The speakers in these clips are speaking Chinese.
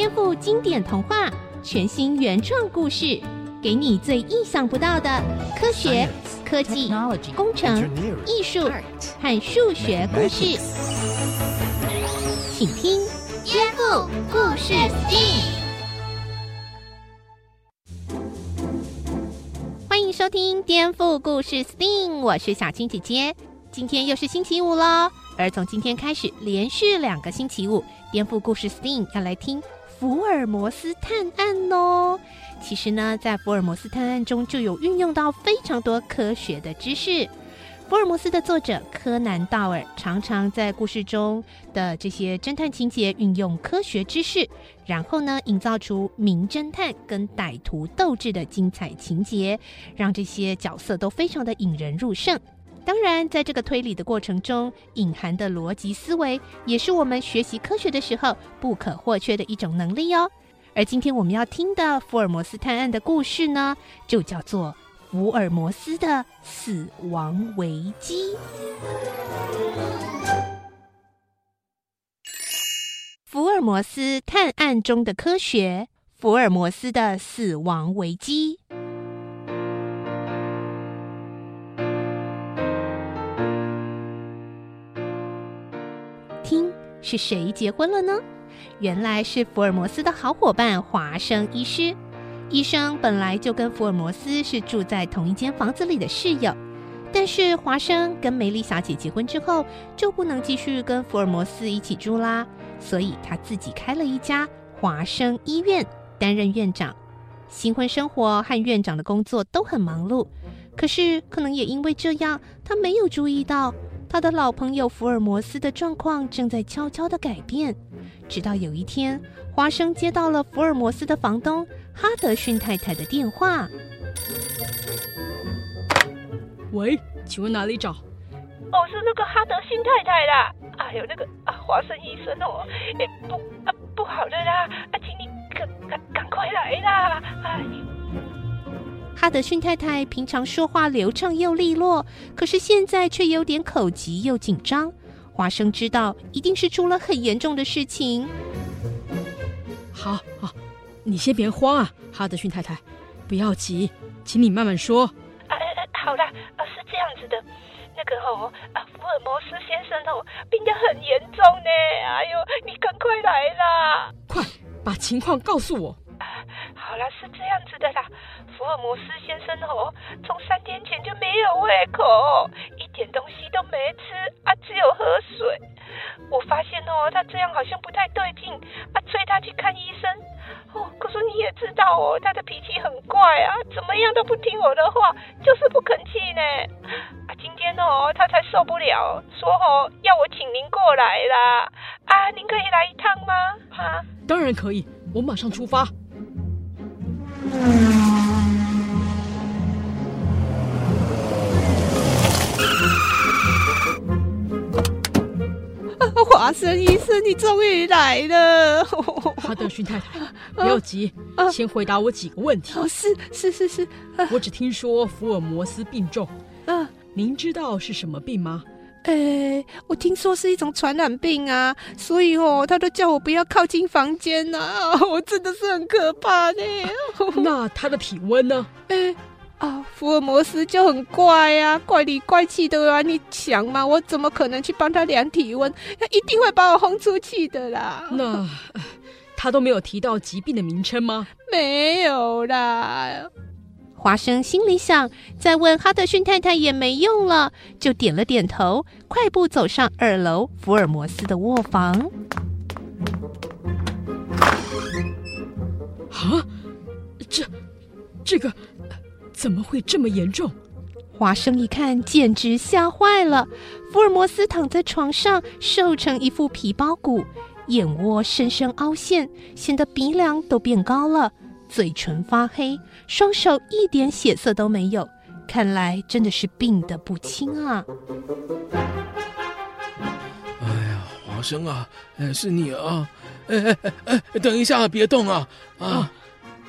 颠覆经典童话，全新原创故事，给你最意想不到的科学、科技、工程、艺术和数学故事。请听《颠覆故事 STEAM》。欢迎收听《颠覆故事 STEAM》，我是小青姐姐。今天又是星期五喽，而从今天开始，连续两个星期五，《颠覆故事 STEAM》要来听。福尔摩斯探案哦，其实呢，在福尔摩斯探案中就有运用到非常多科学的知识。福尔摩斯的作者柯南道尔常常在故事中的这些侦探情节运用科学知识，然后呢，营造出名侦探跟歹徒斗智的精彩情节，让这些角色都非常的引人入胜。当然，在这个推理的过程中，隐含的逻辑思维也是我们学习科学的时候不可或缺的一种能力哦。而今天我们要听的福尔摩斯探案的故事呢，就叫做《福尔摩斯的死亡危机》。福尔摩斯探案中的科学，福尔摩斯的死亡危机。是谁结婚了呢？原来是福尔摩斯的好伙伴华生医师。医生本来就跟福尔摩斯是住在同一间房子里的室友，但是华生跟梅丽小姐结婚之后，就不能继续跟福尔摩斯一起住啦，所以他自己开了一家华生医院，担任院长。新婚生活和院长的工作都很忙碌，可是可能也因为这样，他没有注意到。他的老朋友福尔摩斯的状况正在悄悄地改变，直到有一天，华生接到了福尔摩斯的房东哈德逊太太的电话。喂，请问哪里找？哦，是那个哈德逊太太啦。哎呦，那个啊，华生医生哦，哎不啊，不好的啦，啊，请你赶赶赶快来啦，哎。哈德逊太太平常说话流畅又利落，可是现在却有点口急又紧张。华生知道一定是出了很严重的事情。好，好，你先别慌啊，哈德逊太太，不要急，请你慢慢说。啊，好啦，啊，是这样子的，那个哦，啊，福尔摩斯先生哦，病得很严重呢。哎呦，你赶快来啦！快把情况告诉我。啊，好啦，是这样子的啦。福尔摩斯先生哦，从三天前就没有胃口，一点东西都没吃啊，只有喝水。我发现哦，他这样好像不太对劲啊，催他去看医生。哦，可是你也知道哦，他的脾气很怪啊，怎么样都不听我的话，就是不肯去呢。啊，今天哦，他才受不了，说哦，要我请您过来啦。啊，您可以来一趟吗？哈，当然可以，我马上出发。华生医生，你终于来了！哈德逊太太，不要急，啊、先回答我几个问题。哦，是是是是，啊、我只听说福尔摩斯病重，啊，您知道是什么病吗？哎，我听说是一种传染病啊，所以哦，他都叫我不要靠近房间呐、啊，我真的是很可怕的。啊、那他的体温呢？哎。啊，福尔摩斯就很怪呀、啊，怪里怪气的啊！你想嘛，我怎么可能去帮他量体温？他一定会把我轰出去的啦。那他都没有提到疾病的名称吗？没有啦。华生心里想，再问哈德逊太太也没用了，就点了点头，快步走上二楼福尔摩斯的卧房。啊，这，这个。怎么会这么严重？华生一看，简直吓坏了。福尔摩斯躺在床上，瘦成一副皮包骨，眼窝深深凹陷，显得鼻梁都变高了，嘴唇发黑，双手一点血色都没有，看来真的是病得不轻啊！哎呀，华生啊，哎，是你啊！哎哎哎，等一下，别动啊！啊！啊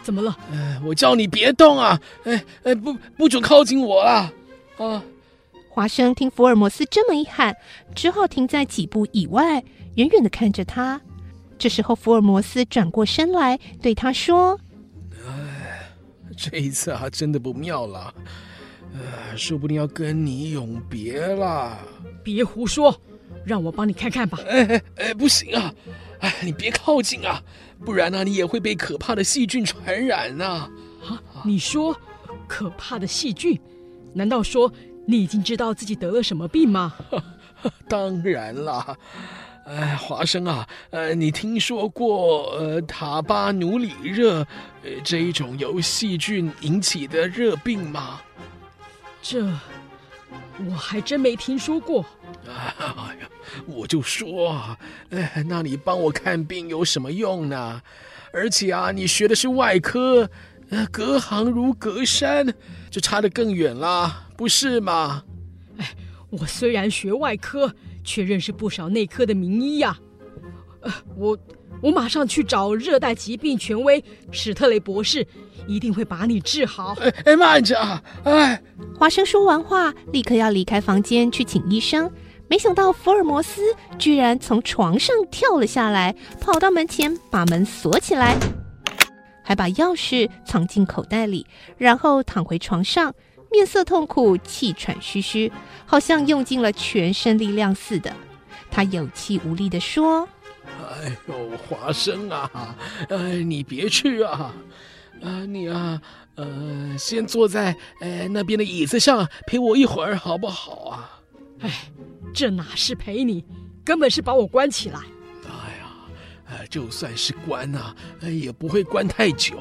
怎么了？哎，我叫你别动啊！哎哎，不不准靠近我啊！啊！华生听福尔摩斯这么一喊，只好停在几步以外，远远的看着他。这时候，福尔摩斯转过身来对他说：“哎，这一次啊，真的不妙了，呃，说不定要跟你永别了。”别胡说，让我帮你看看吧。哎哎哎，不行啊！哎，你别靠近啊，不然呢，你也会被可怕的细菌传染呐！啊，你说可怕的细菌？难道说你已经知道自己得了什么病吗？当然啦。哎，华生啊，呃，你听说过呃塔巴努里热，呃这一种由细菌引起的热病吗？这我还真没听说过。哎呀，我就说啊，哎，那你帮我看病有什么用呢？而且啊，你学的是外科，呃，隔行如隔山，就差得更远啦，不是吗？哎，我虽然学外科。却认识不少内科的名医呀，呃，我我马上去找热带疾病权威史特雷博士，一定会把你治好。哎哎，慢着啊！哎，华生说完话，立刻要离开房间去请医生，没想到福尔摩斯居然从床上跳了下来，跑到门前把门锁起来，还把钥匙藏进口袋里，然后躺回床上。面色痛苦，气喘吁吁，好像用尽了全身力量似的。他有气无力地说：“哎呦，华生啊，哎，你别去啊，啊，你啊，呃，先坐在哎那边的椅子上陪我一会儿，好不好啊？”哎，这哪是陪你，根本是把我关起来。哎呀，呃，就算是关啊，哎，也不会关太久。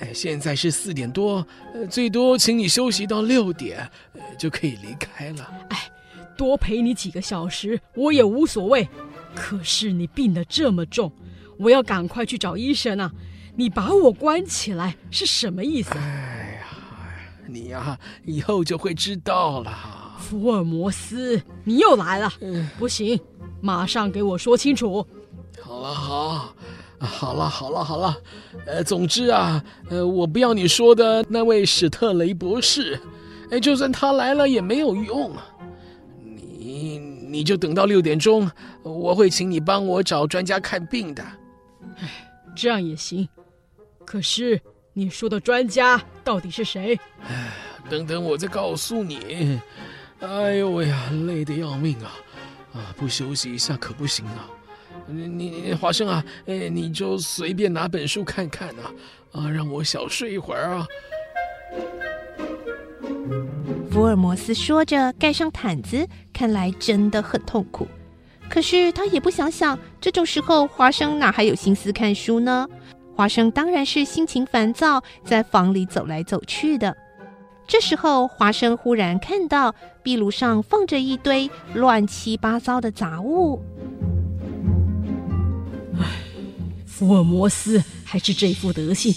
哎，现在是四点多，呃，最多请你休息到六点，呃，就可以离开了。哎，多陪你几个小时我也无所谓。可是你病得这么重，我要赶快去找医生啊！你把我关起来是什么意思？哎呀，你呀，以后就会知道了。福尔摩斯，你又来了。嗯，不行，马上给我说清楚。好了，好。好了好了好了，呃，总之啊，呃，我不要你说的那位史特雷博士，哎，就算他来了也没有用，你你就等到六点钟，我会请你帮我找专家看病的。哎，这样也行，可是你说的专家到底是谁？哎，等等我再告诉你。哎呦喂呀，累得要命啊，啊，不休息一下可不行啊。你你华生啊，哎，你就随便拿本书看看啊，啊，让我小睡一会儿啊。福尔摩斯说着，盖上毯子，看来真的很痛苦。可是他也不想想，这种时候华生哪还有心思看书呢？华生当然是心情烦躁，在房里走来走去的。这时候，华生忽然看到壁炉上放着一堆乱七八糟的杂物。福尔摩斯还是这副德性，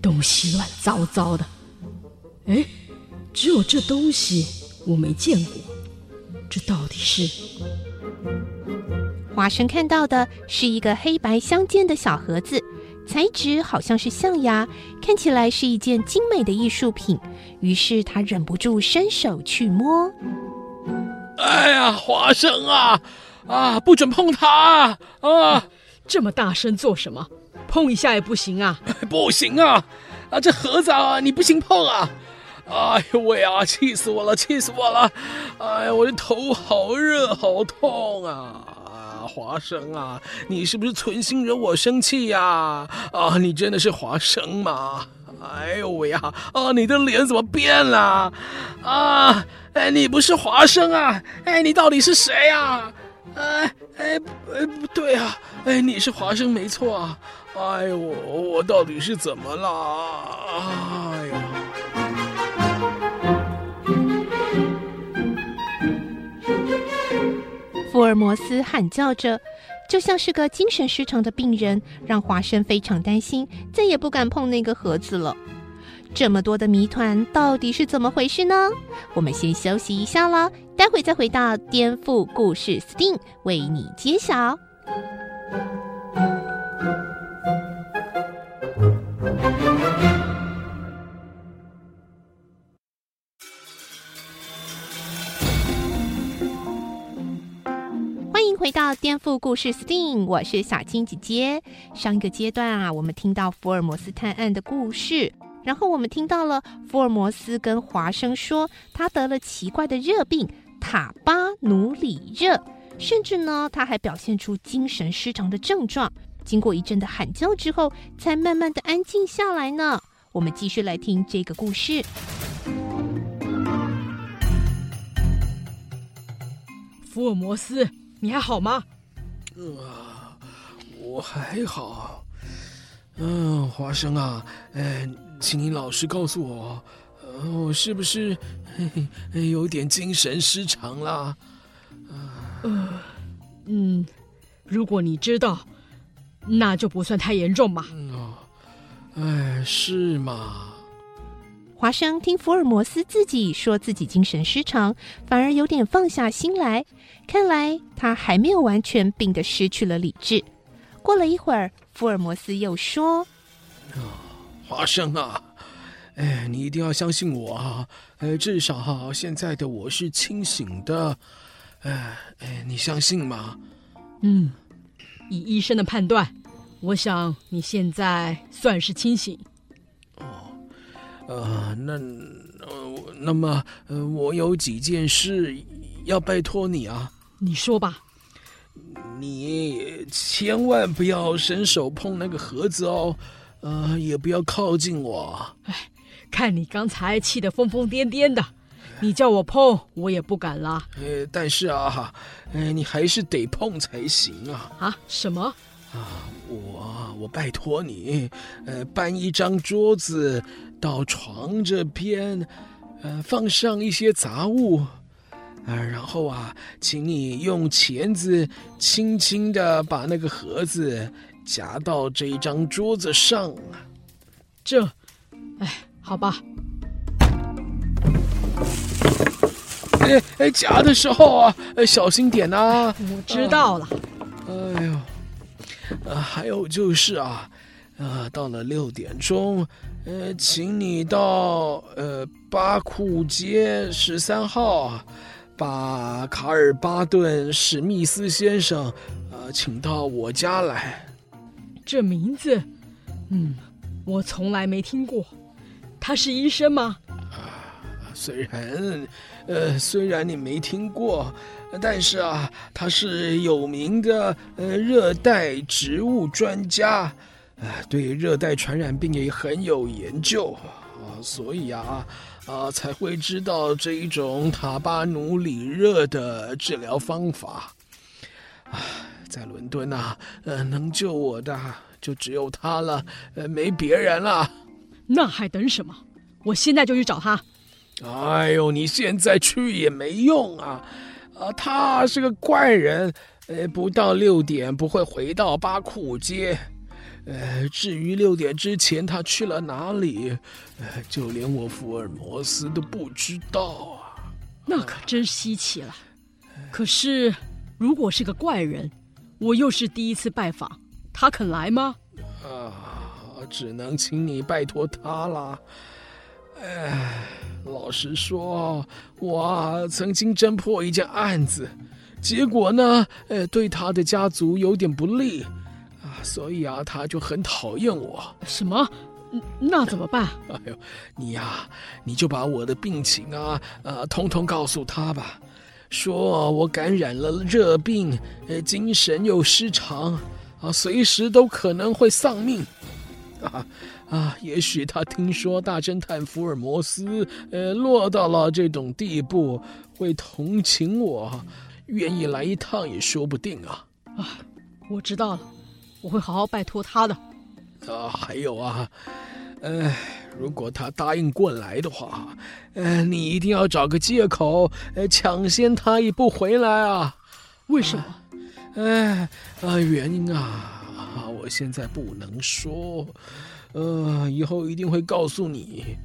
东西乱糟糟的。哎，只有这东西我没见过，这到底是？华生看到的是一个黑白相间的小盒子，材质好像是象牙，看起来是一件精美的艺术品。于是他忍不住伸手去摸。哎呀，华生啊，啊，不准碰它啊！这么大声做什么？碰一下也不行啊！不行啊！啊，这盒子啊，你不行碰啊！哎呦喂啊，气死我了，气死我了！哎呀，我的头好热，好痛啊！华生啊，你是不是存心惹我生气呀？啊，你真的是华生吗？哎呦喂呀！啊，你的脸怎么变了？啊，哎，你不是华生啊？哎，你到底是谁啊？哎哎哎，不对啊！哎，你是华生没错啊！哎呦，我我到底是怎么了？哎呀！福尔摩斯喊叫着，就像是个精神失常的病人，让华生非常担心，再也不敢碰那个盒子了。这么多的谜团到底是怎么回事呢？我们先休息一下啦，待会再回到颠覆故事，Sting 为你揭晓。到颠颠覆故事 STEAM，我是小青姐姐。上一个阶段啊，我们听到福尔摩斯探案的故事，然后我们听到了福尔摩斯跟华生说他得了奇怪的热病——塔巴努里热，甚至呢，他还表现出精神失常的症状。经过一阵的喊叫之后，才慢慢的安静下来呢。我们继续来听这个故事。福尔摩斯，你还好吗？啊、呃，我还好。嗯、呃，华生啊，哎，请你老实告诉我，呃，我是不是有点精神失常了？呃，嗯，如果你知道，那就不算太严重嘛。哦，哎，是吗？华生听福尔摩斯自己说自己精神失常，反而有点放下心来。看来他还没有完全病得失去了理智。过了一会儿，福尔摩斯又说：“啊，华生啊，哎，你一定要相信我啊！哎，至少哈，现在的我是清醒的。哎哎，你相信吗？嗯，以医生的判断，我想你现在算是清醒。”呃，那呃，那么呃，我有几件事要拜托你啊。你说吧。你千万不要伸手碰那个盒子哦，呃，也不要靠近我。哎，看你刚才气得疯疯癫癫的，你叫我碰，我也不敢啦。呃，但是啊，呃，你还是得碰才行啊。啊？什么？啊，我我拜托你，呃，搬一张桌子。到床这边，呃，放上一些杂物，啊、呃，然后啊，请你用钳子轻轻的把那个盒子夹到这一张桌子上。这，哎，好吧。哎哎，夹的时候啊，小心点呐、啊。我知道了。呃、哎呦，呃，还有就是啊。啊，到了六点钟，呃，请你到呃巴库街十三号，把卡尔巴顿史密斯先生，呃，请到我家来。这名字，嗯，我从来没听过。他是医生吗？啊，虽然，呃，虽然你没听过，但是啊，他是有名的呃热带植物专家。啊，对热带传染病也很有研究啊，所以啊，啊才会知道这一种塔巴努里热的治疗方法。啊，在伦敦啊，呃，能救我的就只有他了，呃，没别人了。那还等什么？我现在就去找他。哎呦，你现在去也没用啊！啊，他是个怪人，呃，不到六点不会回到巴库街。呃，至于六点之前他去了哪里，呃，就连我福尔摩斯都不知道啊。那可真稀奇了。可是，如果是个怪人，我又是第一次拜访，他肯来吗？啊，只能请你拜托他了。哎，老实说，我曾经侦破一件案子，结果呢，呃，对他的家族有点不利。所以啊，他就很讨厌我。什么？那怎么办？哎呦，你呀、啊，你就把我的病情啊，呃，通通告诉他吧。说我感染了热病，呃，精神又失常，啊，随时都可能会丧命。啊啊，也许他听说大侦探福尔摩斯，呃，落到了这种地步，会同情我，愿意来一趟也说不定啊。啊，我知道了。我会好好拜托他的。啊，还有啊，呃，如果他答应过来的话，呃，你一定要找个借口，呃，抢先他一步回来啊。为什么？哎，啊，原因啊，啊，我现在不能说，呃，以后一定会告诉你。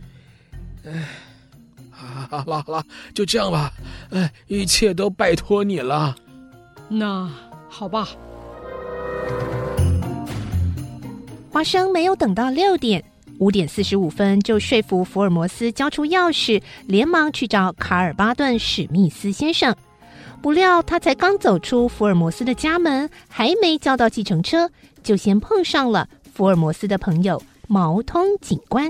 哎，好了好了，就这样吧，哎，一切都拜托你了。那好吧。华生没有等到六点，五点四十五分就说服福尔摩斯交出钥匙，连忙去找卡尔巴顿·史密斯先生。不料他才刚走出福尔摩斯的家门，还没叫到计程车，就先碰上了福尔摩斯的朋友毛通警官。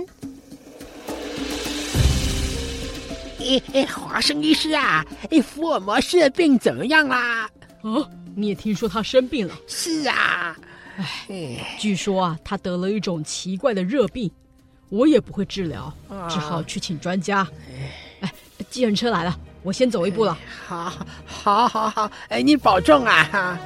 哎哎，华生医师啊，哎，福尔摩斯的病怎么样啦？哦，你也听说他生病了？是啊，哎，据说啊，他得了一种奇怪的热病，我也不会治疗，只好去请专家。哎，计程车来了，我先走一步了。好，好，好，好，哎，你保重啊！哈。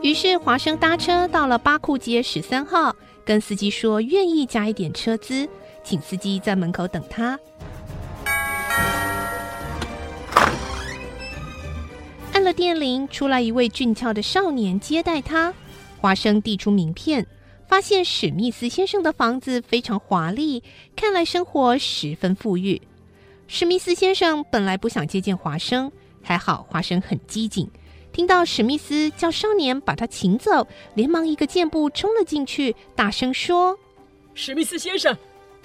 于是华生搭车到了巴库街十三号，跟司机说愿意加一点车资。请司机在门口等他。了电铃，出来一位俊俏的少年接待他。华生递出名片，发现史密斯先生的房子非常华丽，看来生活十分富裕。史密斯先生本来不想接见华生，还好华生很机警，听到史密斯叫少年把他请走，连忙一个箭步冲了进去，大声说：“史密斯先生。”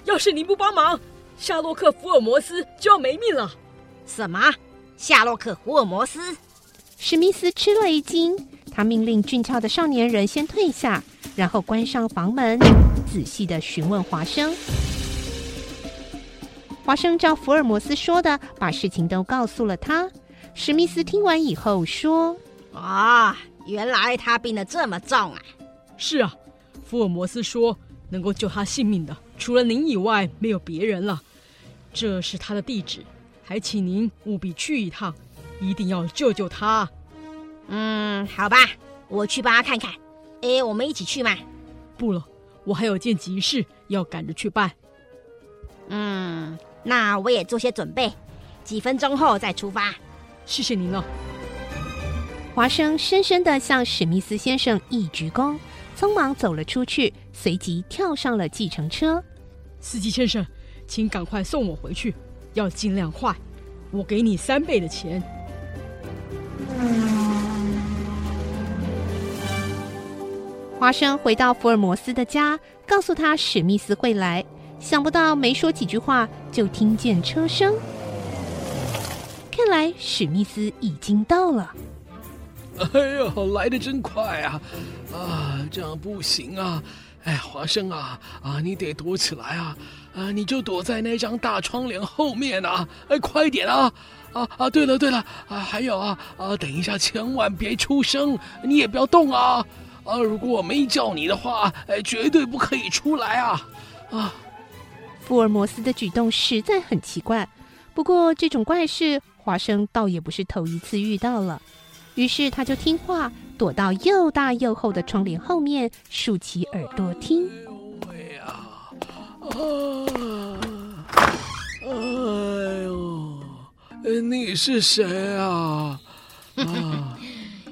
要是您不帮忙，夏洛克·福尔摩斯就要没命了。什么？夏洛克·福尔摩斯？史密斯吃了一惊，他命令俊俏的少年人先退下，然后关上房门，仔细的询问华生。华生照福尔摩斯说的，把事情都告诉了他。史密斯听完以后说：“啊、哦，原来他病得这么重啊！”“是啊，福尔摩斯说能够救他性命的。”除了您以外，没有别人了。这是他的地址，还请您务必去一趟，一定要救救他。嗯，好吧，我去帮他看看。哎，我们一起去嘛？不了，我还有件急事要赶着去办。嗯，那我也做些准备，几分钟后再出发。谢谢您了。华生深深地向史密斯先生一鞠躬，匆忙走了出去，随即跳上了计程车。司机先生，请赶快送我回去，要尽量快。我给你三倍的钱。华生回到福尔摩斯的家，告诉他史密斯会来。想不到没说几句话，就听见车声。看来史密斯已经到了。哎呦，来的真快啊！啊，这样不行啊！哎，华生啊，啊，你得躲起来啊！啊，你就躲在那张大窗帘后面啊！哎，快点啊！啊啊，对了对了，啊，还有啊啊，等一下千万别出声，你也不要动啊！啊，如果我没叫你的话，哎，绝对不可以出来啊！啊，福尔摩斯的举动实在很奇怪，不过这种怪事，华生倒也不是头一次遇到了。于是他就听话，躲到又大又厚的窗帘后面，竖起耳朵听。哎呦喂啊！哎呦，你是谁啊？啊，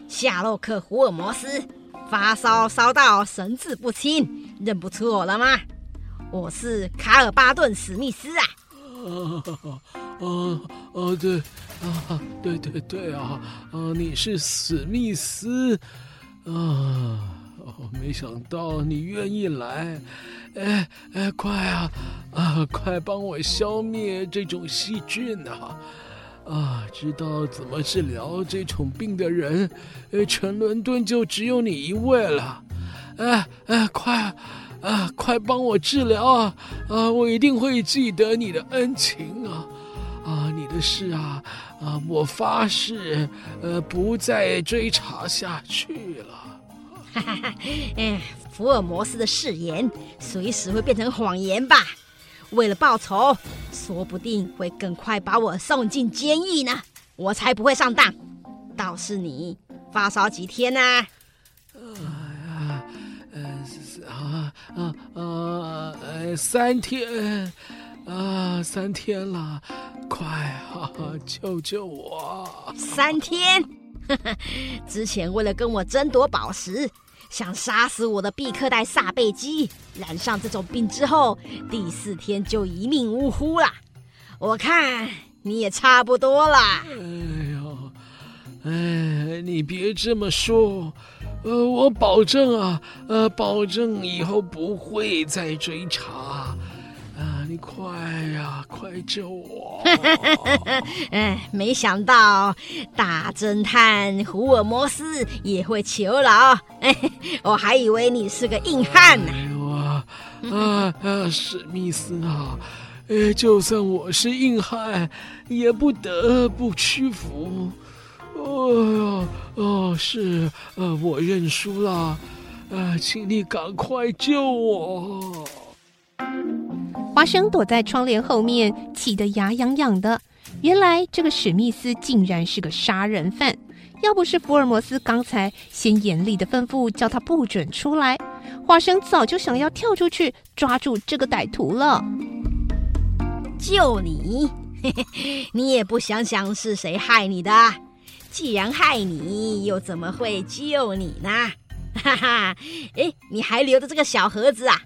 夏洛克·福尔摩斯，发烧烧到神志不清，认不出我了吗？我是卡尔巴顿·史密斯啊！啊啊啊！对。啊，对对对啊，啊，你是史密斯，啊，哦，没想到你愿意来，哎哎，快啊，啊，快帮我消灭这种细菌啊，啊，知道怎么治疗这种病的人，呃，全伦敦就只有你一位了，哎哎，快，啊，快帮我治疗啊，啊，我一定会记得你的恩情啊。啊，你的事啊，啊，我发誓，呃，不再追查下去了。哈哈哈，哎，福尔摩斯的誓言随时会变成谎言吧？为了报仇，说不定会更快把我送进监狱呢。我才不会上当。倒是你，发烧几天呢？啊啊啊，呃，三天。啊，三天了，快啊，救救我！三天，之前为了跟我争夺宝石，想杀死我的毕克代撒贝基，染上这种病之后，第四天就一命呜呼了。我看你也差不多了。哎呦，哎，你别这么说，呃，我保证啊，呃，保证以后不会再追查。你快呀，快救我！哎，没想到大侦探福尔摩斯也会求饶，哎，我还以为你是个硬汉呢。哎呦啊啊啊！史密斯啊，哎，就算我是硬汉，也不得不屈服。哦哦，是，呃，我认输了。呃，请你赶快救我！华生躲在窗帘后面，气得牙痒痒的。原来这个史密斯竟然是个杀人犯，要不是福尔摩斯刚才先严厉的吩咐，叫他不准出来，华生早就想要跳出去抓住这个歹徒了。救你？嘿嘿，你也不想想是谁害你的？既然害你，又怎么会救你呢？哈哈，哎，你还留着这个小盒子啊？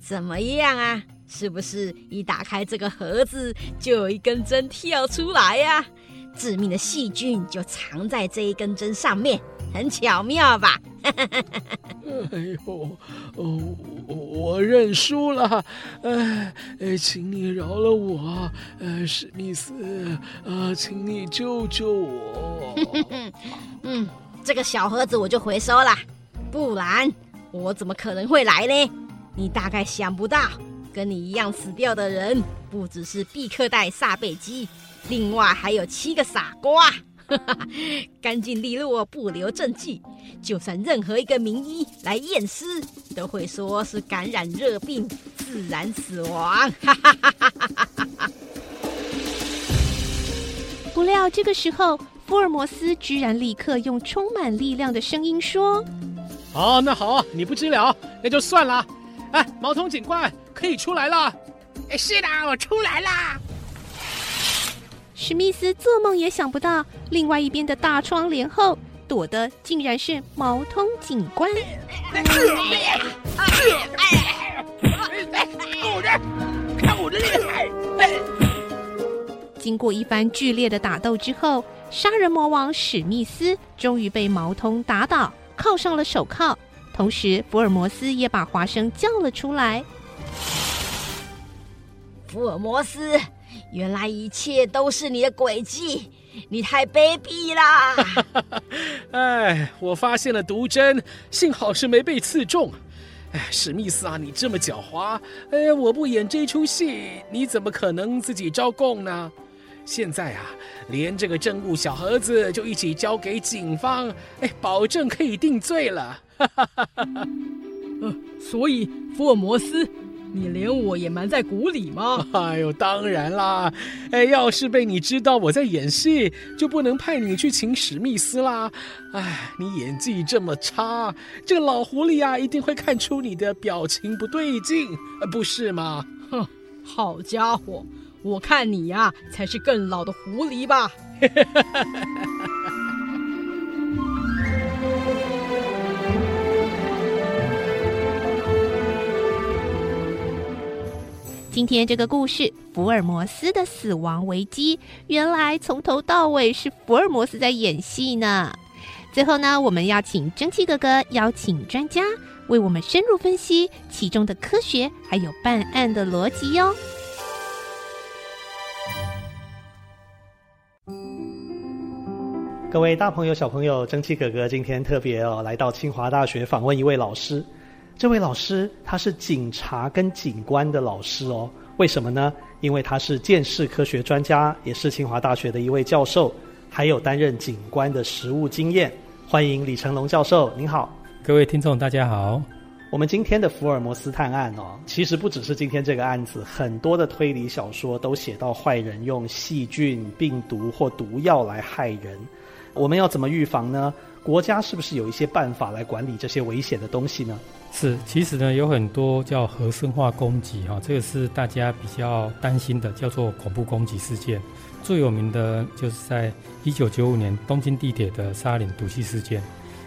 怎么样啊？是不是一打开这个盒子，就有一根针跳出来呀、啊？致命的细菌就藏在这一根针上面，很巧妙吧？哎呦，哦，我认输了，哎哎，请你饶了我，呃，史密斯，啊，请你救救我。嗯，这个小盒子我就回收了。不然我怎么可能会来呢？你大概想不到，跟你一样死掉的人不只是毕克代萨贝基，另外还有七个傻瓜，哈哈，干净利落，不留证据。就算任何一个名医来验尸，都会说是感染热病，自然死亡。不料这个时候，福尔摩斯居然立刻用充满力量的声音说。哦，那好，你不知了，那就算了。哎，毛通警官可以出来了。是的，我出来啦。史密斯做梦也想不到，另外一边的大窗帘后躲的竟然是毛通警官。看我的厉害！经过一番剧烈的打斗之后，杀人魔王史密斯终于被毛通打倒。铐上了手铐，同时福尔摩斯也把华生叫了出来。福尔摩斯，原来一切都是你的诡计，你太卑鄙啦！哎，我发现了毒针，幸好是没被刺中。哎，史密斯啊，你这么狡猾，哎，我不演这出戏，你怎么可能自己招供呢？现在啊，连这个证物小盒子就一起交给警方，哎，保证可以定罪了。哈哈哈哈哈。呃，所以福尔摩斯，你连我也瞒在鼓里吗？哎呦，当然啦！哎，要是被你知道我在演戏，就不能派你去请史密斯啦。哎，你演技这么差，这个老狐狸啊，一定会看出你的表情不对劲，不是吗？哼，好家伙！我看你呀、啊，才是更老的狐狸吧！今天这个故事，福尔摩斯的死亡危机，原来从头到尾是福尔摩斯在演戏呢。最后呢，我们要请蒸汽哥哥邀请专家为我们深入分析其中的科学，还有办案的逻辑哟。各位大朋友、小朋友，蒸汽哥哥今天特别哦来到清华大学访问一位老师。这位老师他是警察跟警官的老师哦。为什么呢？因为他是见识科学专家，也是清华大学的一位教授，还有担任警官的实务经验。欢迎李成龙教授，您好。各位听众，大家好。我们今天的福尔摩斯探案哦，其实不只是今天这个案子，很多的推理小说都写到坏人用细菌、病毒或毒药来害人。我们要怎么预防呢？国家是不是有一些办法来管理这些危险的东西呢？是，其实呢有很多叫核生化攻击哈，这个是大家比较担心的，叫做恐怖攻击事件。最有名的就是在一九九五年东京地铁的沙林毒气事件，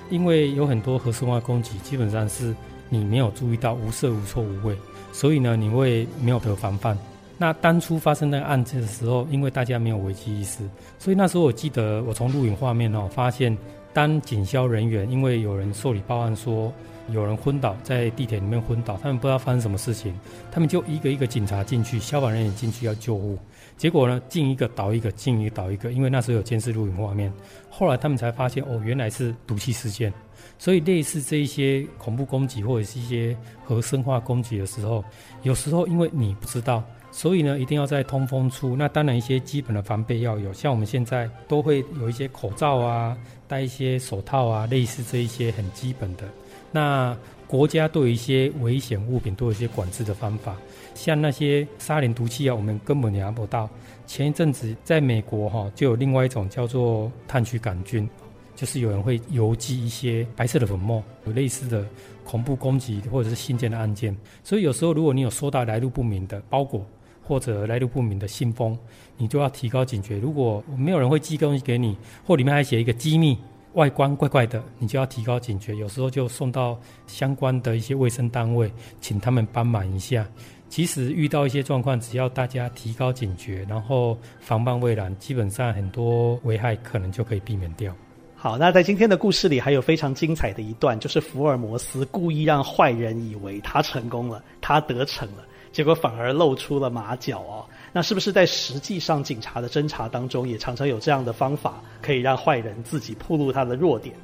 因为有很多核生化攻击，基本上是你没有注意到，无色无臭无味，所以呢你会没有得防范。那当初发生那个案件的时候，因为大家没有危机意识，所以那时候我记得我从录影画面哦发现当警消人员因为有人受理报案说有人昏倒在地铁里面昏倒，他们不知道发生什么事情，他们就一个一个警察进去，消防人员进去要救护。结果呢，进一个倒一个，进一个倒一个，因为那时候有监视录影画面。后来他们才发现，哦，原来是毒气事件。所以类似这一些恐怖攻击或者是一些核生化攻击的时候，有时候因为你不知道，所以呢，一定要在通风处。那当然一些基本的防备要有，像我们现在都会有一些口罩啊，戴一些手套啊，类似这一些很基本的。那国家对于一些危险物品都有一些管制的方法。像那些沙林毒气啊，我们根本拿不到。前一阵子在美国哈，就有另外一种叫做炭疽杆菌，就是有人会邮寄一些白色的粉末，有类似的恐怖攻击或者是信件的案件。所以有时候如果你有收到来路不明的包裹或者来路不明的信封，你就要提高警觉。如果没有人会寄东西给你，或里面还写一个机密，外观怪怪的，你就要提高警觉。有时候就送到相关的一些卫生单位，请他们帮忙一下。其实遇到一些状况，只要大家提高警觉，然后防范未然，基本上很多危害可能就可以避免掉。好，那在今天的故事里还有非常精彩的一段，就是福尔摩斯故意让坏人以为他成功了，他得逞了，结果反而露出了马脚哦。那是不是在实际上警察的侦查当中，也常常有这样的方法，可以让坏人自己暴露他的弱点？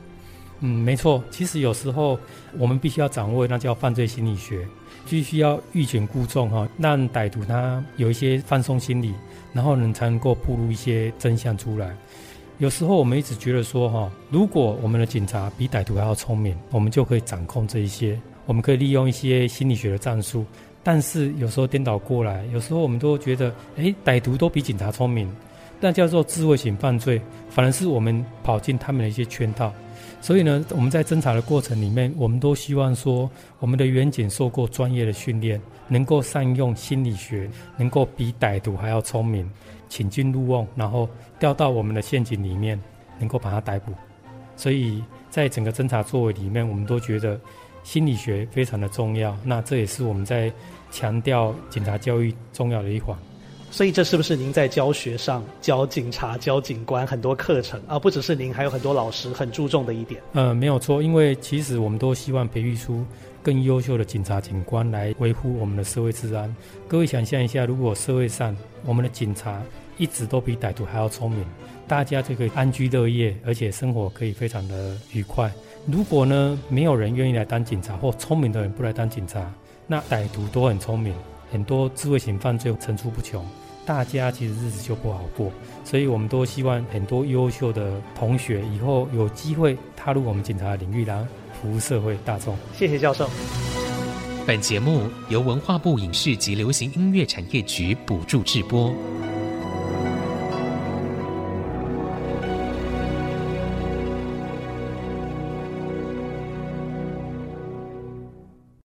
嗯，没错。其实有时候我们必须要掌握，那叫犯罪心理学。必须要欲擒故纵哈，让歹徒他有一些放松心理，然后呢才能够暴露一些真相出来。有时候我们一直觉得说哈，如果我们的警察比歹徒还要聪明，我们就可以掌控这一些，我们可以利用一些心理学的战术。但是有时候颠倒过来，有时候我们都觉得，诶，歹徒都比警察聪明，那叫做智慧型犯罪，反而是我们跑进他们的一些圈套。所以呢，我们在侦查的过程里面，我们都希望说，我们的员警受过专业的训练，能够善用心理学，能够比歹徒还要聪明，请君入瓮，然后掉到我们的陷阱里面，能够把他逮捕。所以在整个侦查作为里面，我们都觉得心理学非常的重要。那这也是我们在强调警察教育重要的一环。所以，这是不是您在教学上教警察、教警官很多课程啊？不只是您，还有很多老师很注重的一点。呃，没有错，因为其实我们都希望培育出更优秀的警察、警官来维护我们的社会治安。各位想象一下，如果社会上我们的警察一直都比歹徒还要聪明，大家就可以安居乐业，而且生活可以非常的愉快。如果呢，没有人愿意来当警察，或聪明的人不来当警察，那歹徒都很聪明，很多智慧型犯罪层出不穷。大家其实日子就不好过，所以我们都希望很多优秀的同学以后有机会踏入我们警察的领域，然后服务社会大众。谢谢教授。本节目由文化部影视及流行音乐产业局补助制播。